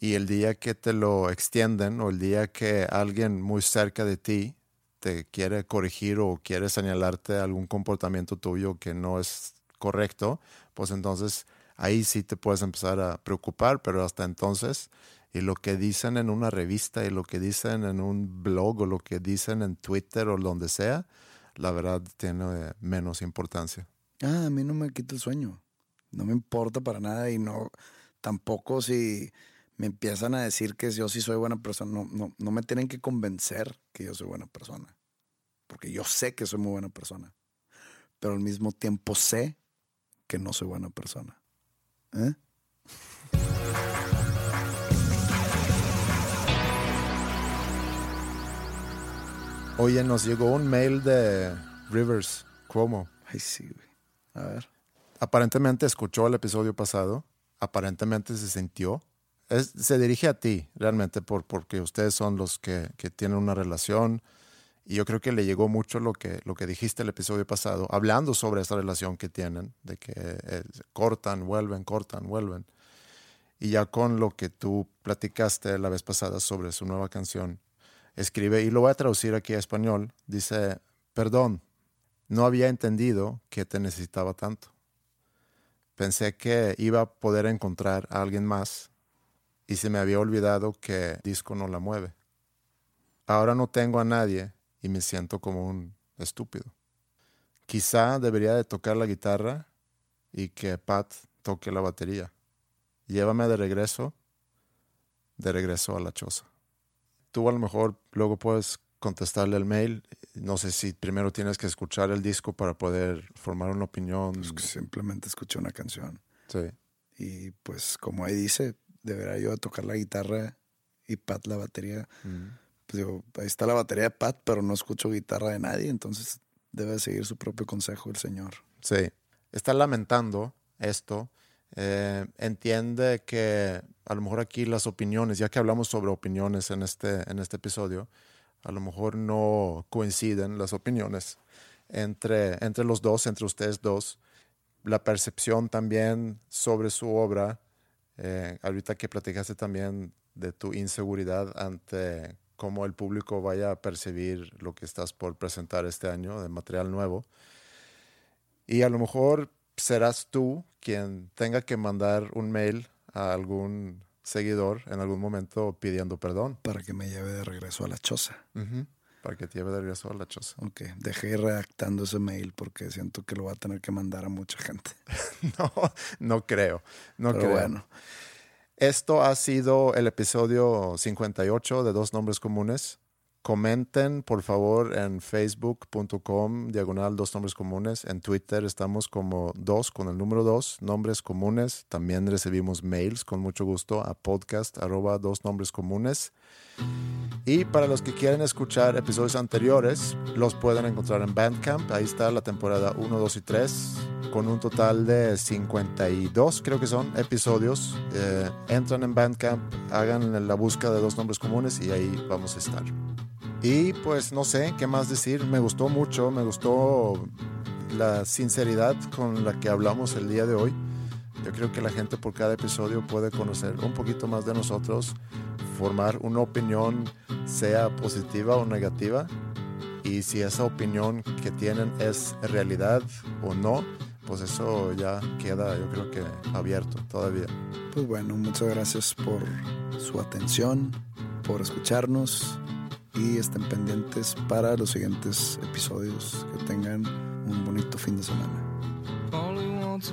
A: Y el día que te lo extienden o el día que alguien muy cerca de ti te quiere corregir o quiere señalarte algún comportamiento tuyo que no es correcto, pues entonces ahí sí te puedes empezar a preocupar, pero hasta entonces, y lo que dicen en una revista y lo que dicen en un blog o lo que dicen en Twitter o donde sea, la verdad tiene eh, menos importancia.
B: Ah, a mí no me quita el sueño. No me importa para nada y no, tampoco si me empiezan a decir que yo sí soy buena persona, no, no, no me tienen que convencer que yo soy buena persona. Porque yo sé que soy muy buena persona. Pero al mismo tiempo sé que no soy buena persona. ¿Eh?
A: Oye, nos llegó un mail de Rivers Cuomo.
B: Ay, sí, güey. A ver.
A: Aparentemente escuchó el episodio pasado, aparentemente se sintió. Es- se dirige a ti realmente por, porque ustedes son los que, que tienen una relación y yo creo que le llegó mucho lo que, lo que dijiste el episodio pasado, hablando sobre esa relación que tienen, de que eh, cortan, vuelven, cortan, vuelven. Y ya con lo que tú platicaste la vez pasada sobre su nueva canción, escribe, y lo voy a traducir aquí a español, dice, perdón, no había entendido que te necesitaba tanto. Pensé que iba a poder encontrar a alguien más y se me había olvidado que disco no la mueve. Ahora no tengo a nadie y me siento como un estúpido. Quizá debería de tocar la guitarra y que Pat toque la batería. Llévame de regreso, de regreso a la choza. Tú a lo mejor luego puedes contestarle el mail. No sé si primero tienes que escuchar el disco para poder formar una opinión.
B: Pues que simplemente escuché una canción.
A: Sí.
B: Y pues como ahí dice, debería yo tocar la guitarra y Pat la batería. Pues digo, ahí está la batería de Pat, pero no escucho guitarra de nadie, entonces debe seguir su propio consejo el señor.
A: Sí. Está lamentando esto. Eh, entiende que a lo mejor aquí las opiniones, ya que hablamos sobre opiniones en este, en este episodio, a lo mejor no coinciden las opiniones. entre, entre los dos, entre ustedes dos, la percepción también sobre su obra. Eh, ahorita que platicaste también de tu inseguridad ante cómo el público vaya a percibir lo que estás por presentar este año de material nuevo. Y a lo mejor serás tú quien tenga que mandar un mail a algún seguidor en algún momento pidiendo perdón.
B: Para que me lleve de regreso a la choza.
A: Para que te lleve de regreso a la choza.
B: Ok, dejé redactando ese mail porque siento que lo voy a tener que mandar a mucha gente.
A: no, no creo. No
B: Pero
A: creo.
B: bueno.
A: Esto ha sido el episodio 58 de Dos Nombres Comunes. Comenten, por favor, en facebook.com, diagonal Dos Nombres Comunes. En Twitter estamos como dos con el número dos, Nombres Comunes. También recibimos mails con mucho gusto a podcast arroba dos nombres comunes. Y para los que quieren escuchar episodios anteriores, los pueden encontrar en Bandcamp. Ahí está la temporada 1, 2 y 3, con un total de 52, creo que son, episodios. Eh, entran en Bandcamp, hagan la búsqueda de dos nombres comunes y ahí vamos a estar. Y pues no sé qué más decir, me gustó mucho, me gustó la sinceridad con la que hablamos el día de hoy. Yo creo que la gente por cada episodio puede conocer un poquito más de nosotros, formar una opinión, sea positiva o negativa, y si esa opinión que tienen es realidad o no, pues eso ya queda, yo creo que abierto todavía.
B: Pues bueno, muchas gracias por su atención, por escucharnos y estén pendientes para los siguientes episodios. Que tengan un bonito fin de semana.
C: Only wants